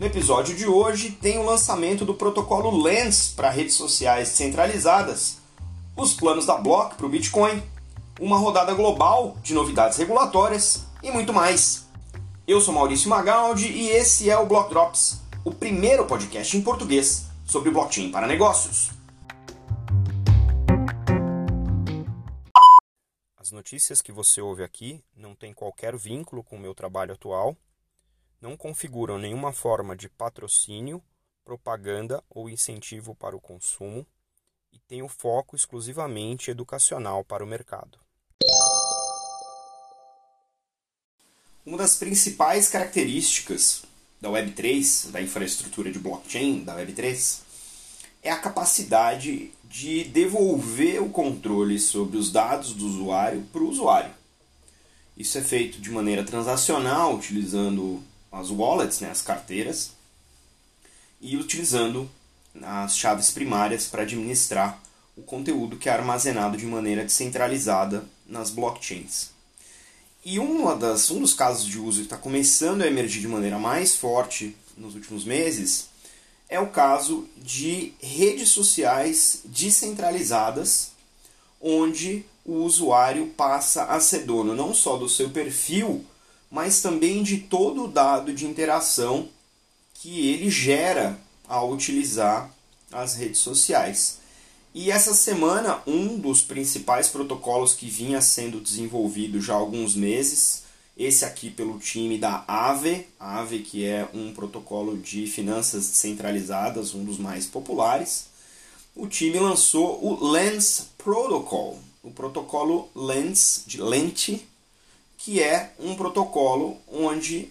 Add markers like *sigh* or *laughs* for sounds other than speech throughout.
No episódio de hoje tem o lançamento do protocolo Lens para redes sociais centralizadas, os planos da Block para o Bitcoin, uma rodada global de novidades regulatórias e muito mais. Eu sou Maurício Magaldi e esse é o Block Drops, o primeiro podcast em português sobre blockchain para negócios. As notícias que você ouve aqui não têm qualquer vínculo com o meu trabalho atual, não configuram nenhuma forma de patrocínio, propaganda ou incentivo para o consumo e têm o foco exclusivamente educacional para o mercado. Uma das principais características da Web3, da infraestrutura de blockchain da Web3, é a capacidade de devolver o controle sobre os dados do usuário para o usuário. Isso é feito de maneira transacional, utilizando as wallets, né, as carteiras, e utilizando as chaves primárias para administrar o conteúdo que é armazenado de maneira descentralizada nas blockchains. E uma das, um dos casos de uso que está começando a emergir de maneira mais forte nos últimos meses é o caso de redes sociais descentralizadas, onde o usuário passa a ser dono não só do seu perfil, mas também de todo o dado de interação que ele gera ao utilizar as redes sociais. E essa semana, um dos principais protocolos que vinha sendo desenvolvido já há alguns meses esse aqui pelo time da Aave, Aave que é um protocolo de finanças descentralizadas, um dos mais populares. O time lançou o Lens Protocol, o protocolo Lens de lente, que é um protocolo onde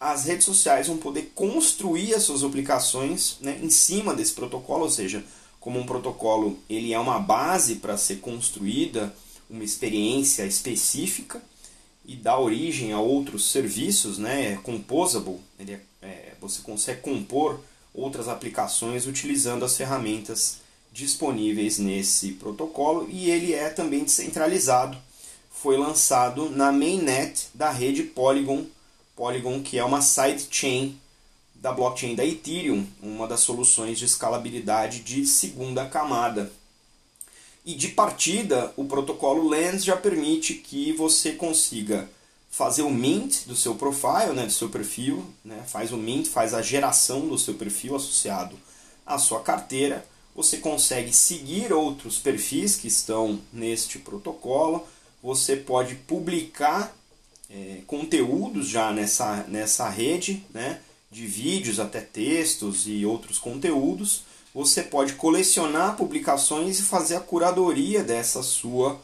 as redes sociais vão poder construir as suas aplicações né, em cima desse protocolo, ou seja, como um protocolo ele é uma base para ser construída uma experiência específica e dá origem a outros serviços, né? É composable, ele é, é, você consegue compor outras aplicações utilizando as ferramentas disponíveis nesse protocolo e ele é também descentralizado. Foi lançado na mainnet da rede Polygon, Polygon que é uma sidechain da blockchain da Ethereum, uma das soluções de escalabilidade de segunda camada. E de partida, o protocolo Lens já permite que você consiga fazer o mint do seu profile, né, do seu perfil, né, faz o mint, faz a geração do seu perfil associado à sua carteira. Você consegue seguir outros perfis que estão neste protocolo. Você pode publicar é, conteúdos já nessa, nessa rede, né, de vídeos até textos e outros conteúdos você pode colecionar publicações e fazer a curadoria dessa sua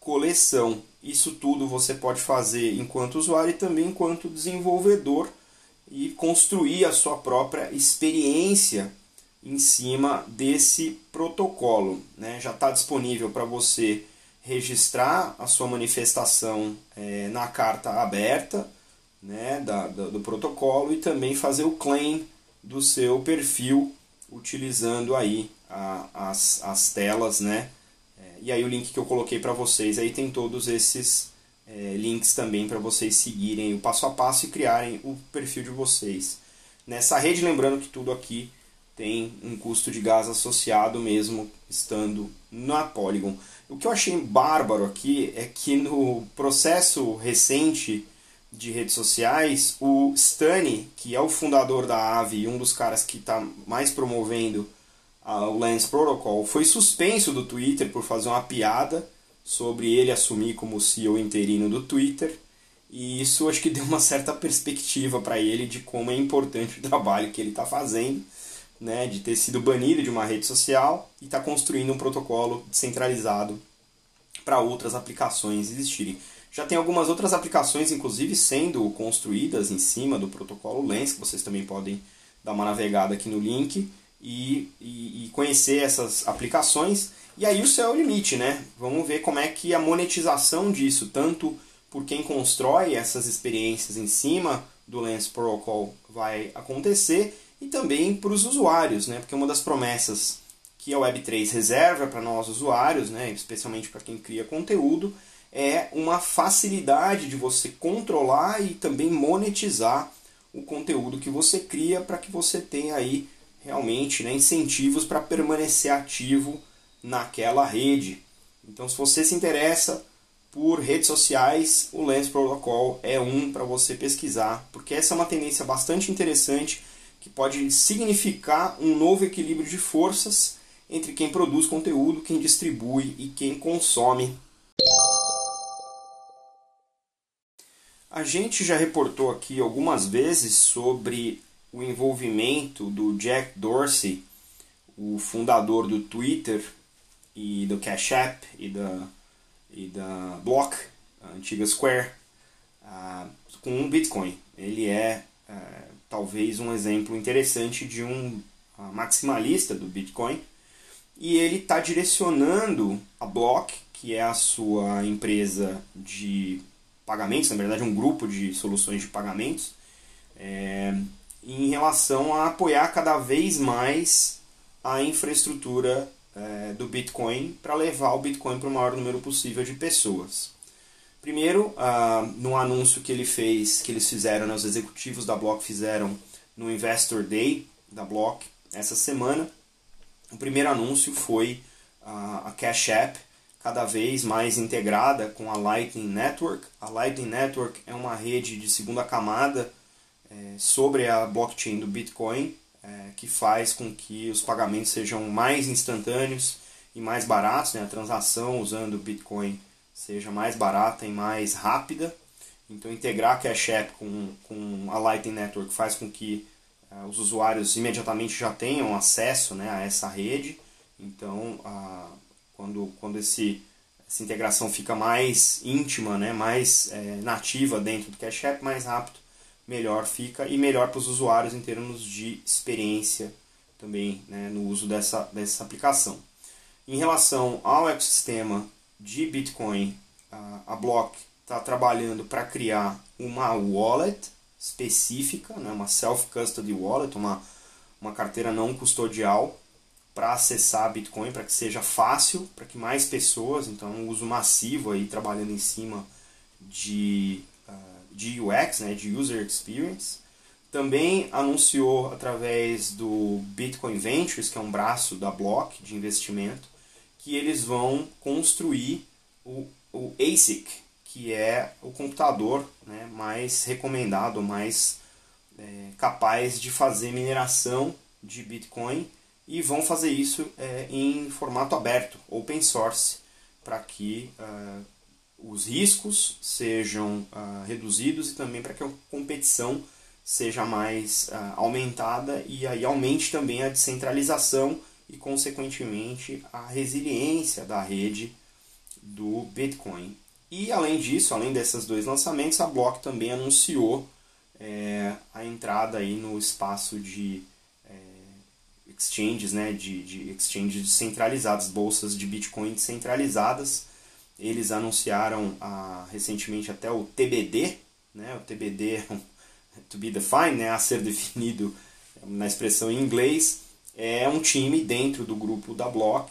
coleção. Isso tudo você pode fazer enquanto usuário e também enquanto desenvolvedor e construir a sua própria experiência em cima desse protocolo. Né? Já está disponível para você registrar a sua manifestação é, na carta aberta né, da, do, do protocolo e também fazer o claim do seu perfil utilizando aí a, as, as telas, né? É, e aí o link que eu coloquei para vocês aí tem todos esses é, links também para vocês seguirem o passo a passo e criarem o perfil de vocês. Nessa rede, lembrando que tudo aqui tem um custo de gás associado mesmo estando na Polygon. O que eu achei bárbaro aqui é que no processo recente de redes sociais, o Stani, que é o fundador da Aave e um dos caras que está mais promovendo o Lens Protocol, foi suspenso do Twitter por fazer uma piada sobre ele assumir como CEO interino do Twitter. E isso acho que deu uma certa perspectiva para ele de como é importante o trabalho que ele está fazendo, né, de ter sido banido de uma rede social e está construindo um protocolo descentralizado para outras aplicações existirem. Já tem algumas outras aplicações, inclusive, sendo construídas em cima do protocolo Lens, que vocês também podem dar uma navegada aqui no link e, e, e conhecer essas aplicações. E aí o céu é o limite, né? Vamos ver como é que a monetização disso, tanto por quem constrói essas experiências em cima do Lens Protocol vai acontecer e também para os usuários, né? Porque uma das promessas que a Web3 reserva para nós usuários, né? especialmente para quem cria conteúdo, é uma facilidade de você controlar e também monetizar o conteúdo que você cria para que você tenha aí realmente né, incentivos para permanecer ativo naquela rede. Então, se você se interessa por redes sociais, o Lens Protocol é um para você pesquisar, porque essa é uma tendência bastante interessante que pode significar um novo equilíbrio de forças entre quem produz conteúdo, quem distribui e quem consome. A gente já reportou aqui algumas vezes sobre o envolvimento do Jack Dorsey, o fundador do Twitter e do Cash App e da, e da Block, a antiga Square, uh, com o Bitcoin. Ele é uh, talvez um exemplo interessante de um uh, maximalista do Bitcoin e ele está direcionando a Block, que é a sua empresa de pagamentos, na verdade um grupo de soluções de pagamentos, é, em relação a apoiar cada vez mais a infraestrutura é, do Bitcoin para levar o Bitcoin para o maior número possível de pessoas. Primeiro, ah, no anúncio que ele fez, que eles fizeram, né, os executivos da Block fizeram no Investor Day da Block essa semana, o primeiro anúncio foi a Cash App, cada vez mais integrada com a Lightning Network. A Lightning Network é uma rede de segunda camada é, sobre a blockchain do Bitcoin, é, que faz com que os pagamentos sejam mais instantâneos e mais baratos, né? a transação usando o Bitcoin seja mais barata e mais rápida. Então, integrar a Cash App com, com a Lightning Network faz com que os usuários imediatamente já tenham acesso né, a essa rede. Então, uh, quando, quando esse, essa integração fica mais íntima, né, mais é, nativa dentro do Cash App, mais rápido, melhor fica e melhor para os usuários em termos de experiência também né, no uso dessa, dessa aplicação. Em relação ao ecossistema de Bitcoin, a, a Block está trabalhando para criar uma wallet específica, né, uma self-custody wallet, uma, uma carteira não custodial para acessar Bitcoin, para que seja fácil, para que mais pessoas, então um uso massivo aí trabalhando em cima de, uh, de UX, né, de User Experience. Também anunciou através do Bitcoin Ventures, que é um braço da Block de investimento, que eles vão construir o, o ASIC, que é o computador né, mais recomendado, mais é, capaz de fazer mineração de Bitcoin e vão fazer isso é, em formato aberto, open source, para que uh, os riscos sejam uh, reduzidos e também para que a competição seja mais uh, aumentada e aí aumente também a descentralização e, consequentemente, a resiliência da rede do Bitcoin. E, além disso, além desses dois lançamentos, a Block também anunciou é, a entrada aí no espaço de exchanges, né, de, de exchanges descentralizados, bolsas de Bitcoin descentralizadas. Eles anunciaram ah, recentemente até o TBD, né, o TBD to be defined, né, a ser definido na expressão em inglês, é um time dentro do grupo da Block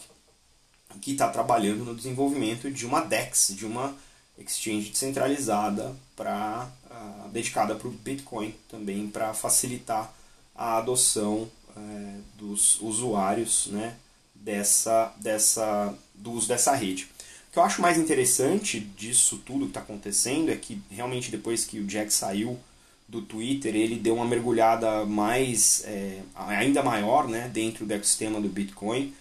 que está trabalhando no desenvolvimento de uma DEX, de uma exchange descentralizada para uh, ah, dedicada para o Bitcoin também para facilitar a adoção é, dos usuários né, dessa, dessa, do uso dessa rede. O que eu acho mais interessante disso tudo que está acontecendo é que realmente depois que o Jack saiu do Twitter, ele deu uma mergulhada mais é, ainda maior né, dentro do ecossistema do Bitcoin.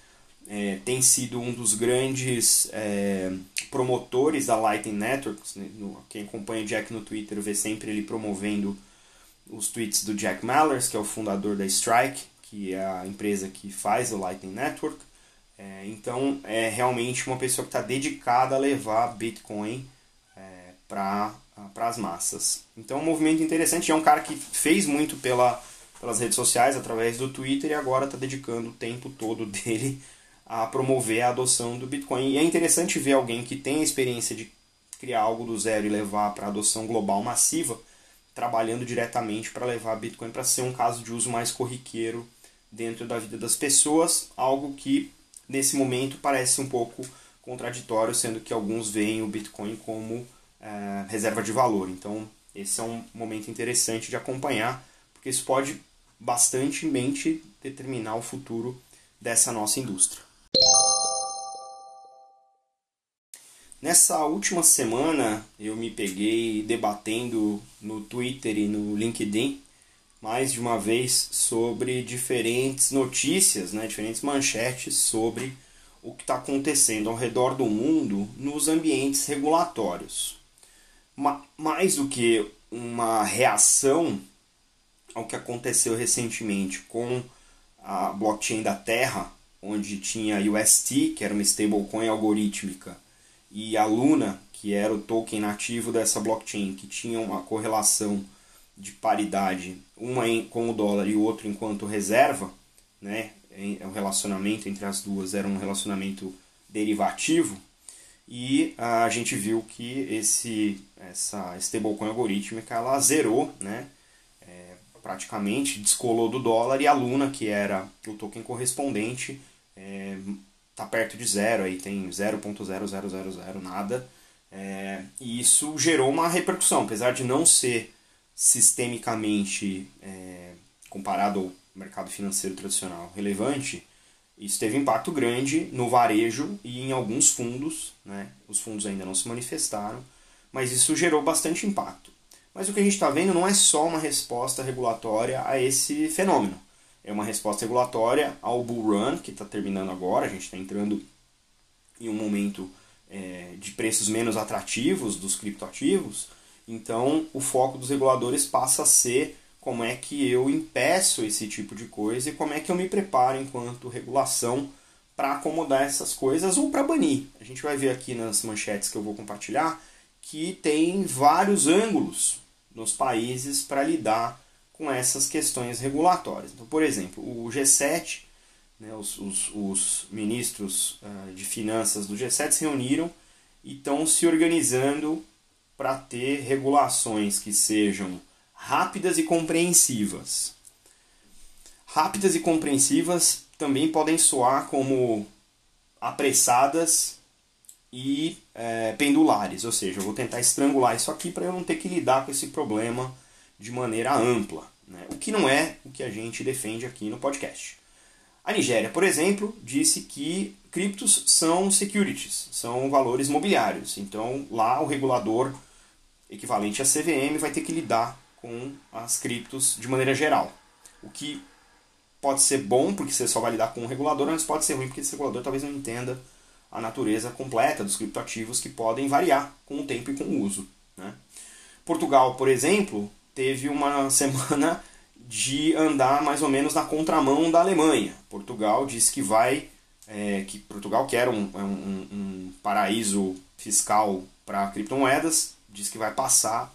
É, tem sido um dos grandes é, promotores da Lightning Network. Né, quem acompanha Jack no Twitter vê sempre ele promovendo os tweets do Jack Mallers, que é o fundador da Strike, que é a empresa que faz o Lightning Network. É, então, é realmente uma pessoa que está dedicada a levar Bitcoin é, para as massas. Então, é um movimento interessante. É um cara que fez muito pela, pelas redes sociais, através do Twitter, e agora está dedicando o tempo todo *laughs* dele a promover a adoção do Bitcoin. E é interessante ver alguém que tem a experiência de criar algo do zero e levar para adoção global massiva, trabalhando diretamente para levar Bitcoin para ser um caso de uso mais corriqueiro dentro da vida das pessoas, algo que nesse momento parece um pouco contraditório, sendo que alguns veem o Bitcoin como é, reserva de valor. Então, esse é um momento interessante de acompanhar. porque isso pode bastantemente determinar o futuro dessa nossa indústria. Nessa última semana eu me peguei debatendo no Twitter e no LinkedIn mais de uma vez sobre diferentes notícias, né, diferentes manchetes sobre o que está acontecendo ao redor do mundo nos ambientes regulatórios. Ma mais do que uma reação ao que aconteceu recentemente com a blockchain da Terra, onde tinha UST, que era uma stablecoin algorítmica, e a Luna, que era o token nativo dessa blockchain, que tinha uma correlação de paridade, uma com o dólar e outro enquanto reserva, né? O relacionamento entre as duas era um relacionamento derivativo e a gente viu que esse essa stablecoin algorítmica ela zerou, né? É, praticamente descolou do dólar e a Luna, que era o token correspondente, é, tá perto de zero, aí tem 0.0000 nada. É, e isso gerou uma repercussão, apesar de não ser sistemicamente é, comparado ao mercado financeiro tradicional relevante, isso teve impacto grande no varejo e em alguns fundos. Né? Os fundos ainda não se manifestaram, mas isso gerou bastante impacto. Mas o que a gente está vendo não é só uma resposta regulatória a esse fenômeno. É uma resposta regulatória ao bull run, que está terminando agora. A gente está entrando em um momento é, de preços menos atrativos dos criptoativos então, o foco dos reguladores passa a ser como é que eu impeço esse tipo de coisa e como é que eu me preparo enquanto regulação para acomodar essas coisas ou para banir. A gente vai ver aqui nas manchetes que eu vou compartilhar que tem vários ângulos nos países para lidar com essas questões regulatórias. Então, por exemplo, o G7, né, os, os, os, ministros uh, de finanças do G7 se reuniram e estão se organizando para ter regulações que sejam rápidas e compreensivas. Rápidas e compreensivas também podem soar como apressadas e é, pendulares, ou seja, eu vou tentar estrangular isso aqui para eu não ter que lidar com esse problema de maneira ampla, né? o que não é o que a gente defende aqui no podcast. A Nigéria, por exemplo, disse que criptos são securities, são valores mobiliários, então lá o regulador equivalente à CVM, vai ter que lidar com as criptos de maneira geral. O que pode ser bom, porque você só vai lidar com o regulador, mas pode ser ruim, porque esse regulador talvez não entenda a natureza completa dos criptoativos que podem variar com o tempo e com o uso. Né? Portugal, por exemplo, teve uma *laughs* semana de andar mais ou menos na contramão da Alemanha. Portugal disse que vai, é, que Portugal que era um, um, um paraíso fiscal para criptomoedas, diz que vai passar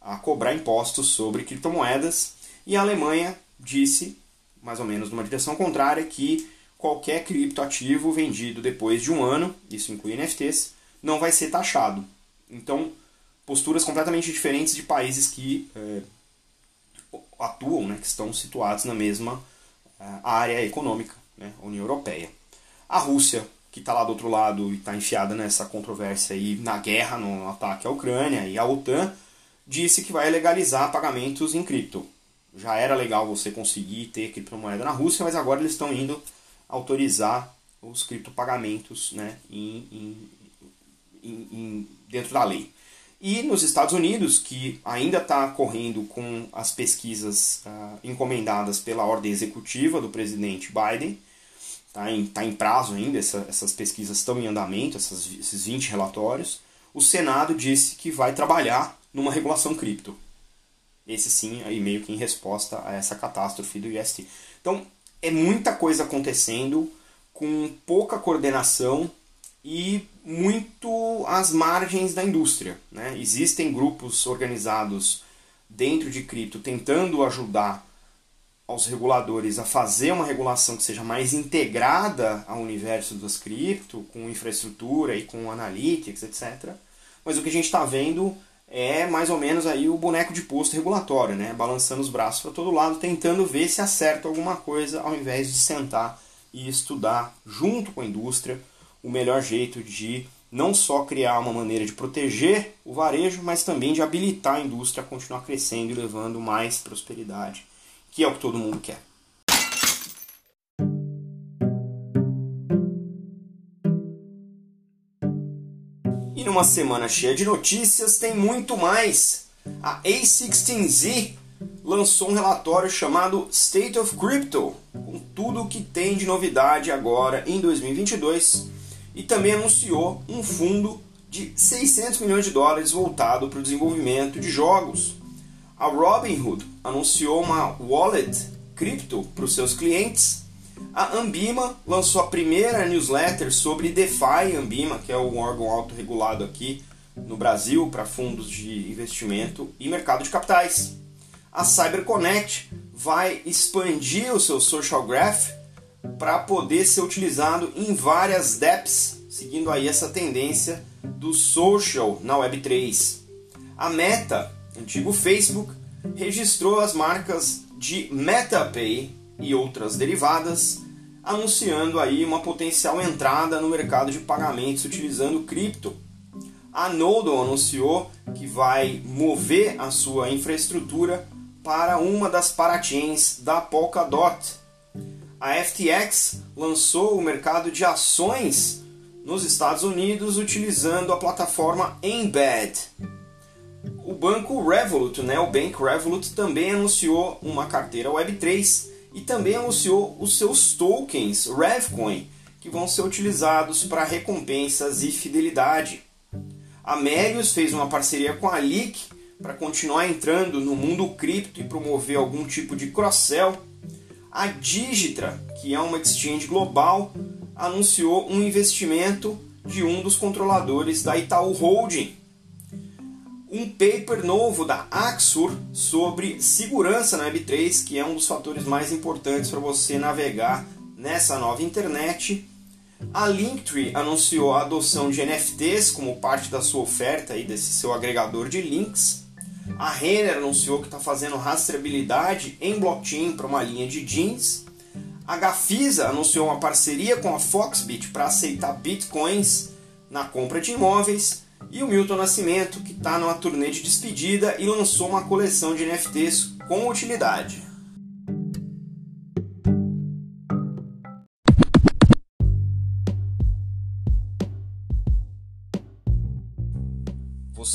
a cobrar impostos sobre criptomoedas e a Alemanha disse, mais ou menos numa direção contrária, que qualquer criptoativo vendido depois de um ano, isso inclui NFTs, não vai ser taxado. Então, posturas completamente diferentes de países que é, atuam, né, que estão situados na mesma é, área econômica, né, União Europeia. A Rússia que está lá do outro lado e está enfiada nessa controvérsia aí na guerra, no ataque à Ucrânia, e a OTAN disse que vai legalizar pagamentos em cripto. Já era legal você conseguir ter criptomoeda na Rússia, mas agora eles estão indo autorizar os criptopagamentos né, em, em, em, dentro da lei. E nos Estados Unidos, que ainda está correndo com as pesquisas uh, encomendadas pela ordem executiva do presidente Biden, está em, tá em prazo ainda, essa, essas pesquisas estão em andamento, essas, esses 20 relatórios, o Senado disse que vai trabalhar numa regulação cripto. Esse sim, aí meio que em resposta a essa catástrofe do IST. Então, é muita coisa acontecendo com pouca coordenação e muito às margens da indústria. Né? Existem grupos organizados dentro de cripto tentando ajudar aos reguladores a fazer uma regulação que seja mais integrada ao universo das cripto, com infraestrutura e com analytics, etc. Mas o que a gente está vendo é mais ou menos aí o boneco de posto regulatório, né? balançando os braços para todo lado, tentando ver se acerta alguma coisa, ao invés de sentar e estudar junto com a indústria o melhor jeito de não só criar uma maneira de proteger o varejo, mas também de habilitar a indústria a continuar crescendo e levando mais prosperidade que é o que todo mundo quer. E numa semana cheia de notícias, tem muito mais. A A16Z lançou um relatório chamado State of Crypto, com tudo o que tem de novidade agora em 2022, e também anunciou um fundo de 600 milhões de dólares voltado para o desenvolvimento de jogos. A Robinhood anunciou uma wallet cripto para os seus clientes. A Ambima lançou a primeira newsletter sobre DeFi Ambima, que é um órgão autorregulado aqui no Brasil para fundos de investimento e mercado de capitais a CyberConnect vai expandir o seu Social Graph para poder ser utilizado em várias dApps, seguindo aí essa tendência do social na Web3. A Meta, antigo Facebook, registrou as marcas de MetaPay e outras derivadas, anunciando aí uma potencial entrada no mercado de pagamentos utilizando cripto. A Nodon anunciou que vai mover a sua infraestrutura para uma das parachains da Polkadot. A FTX lançou o mercado de ações nos Estados Unidos utilizando a plataforma Embed. O banco Revolut, né, o Bank Revolut, também anunciou uma carteira Web3 e também anunciou os seus tokens Revcoin, que vão ser utilizados para recompensas e fidelidade. A Melius fez uma parceria com a Leak para continuar entrando no mundo cripto e promover algum tipo de cross-sell, a Digitra, que é uma exchange global, anunciou um investimento de um dos controladores da Itaú Holding. Um paper novo da Axur sobre segurança na Web3, que é um dos fatores mais importantes para você navegar nessa nova internet. A Linktree anunciou a adoção de NFTs como parte da sua oferta e desse seu agregador de links. A Renner anunciou que está fazendo rastreabilidade em blockchain para uma linha de jeans. A Gafisa anunciou uma parceria com a Foxbit para aceitar bitcoins na compra de imóveis. E o Milton Nascimento, que está numa turnê de despedida e lançou uma coleção de NFTs com utilidade.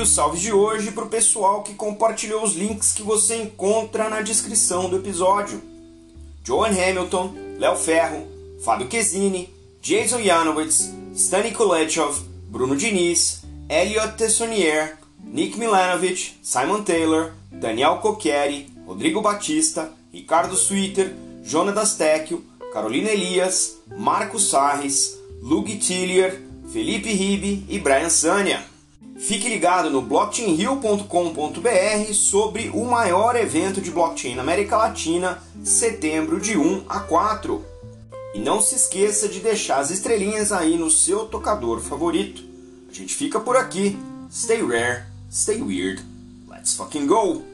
E os salves de hoje para o pessoal que compartilhou os links que você encontra na descrição do episódio. Joan Hamilton, Léo Ferro, Fábio Chesini, Jason Janowitz, Stani Kulechov, Bruno Diniz, Elliot Tessonier, Nick Milanovic, Simon Taylor, Daniel Cocchieri, Rodrigo Batista, Ricardo Switter, Jonas Tecchio, Carolina Elias, Marcos Sarres, Lug Tillier, Felipe Ribe e Brian Sania. Fique ligado no blockchainhill.com.br sobre o maior evento de blockchain na América Latina, setembro de 1 a 4. E não se esqueça de deixar as estrelinhas aí no seu tocador favorito. A gente fica por aqui. Stay rare, stay weird. Let's fucking go!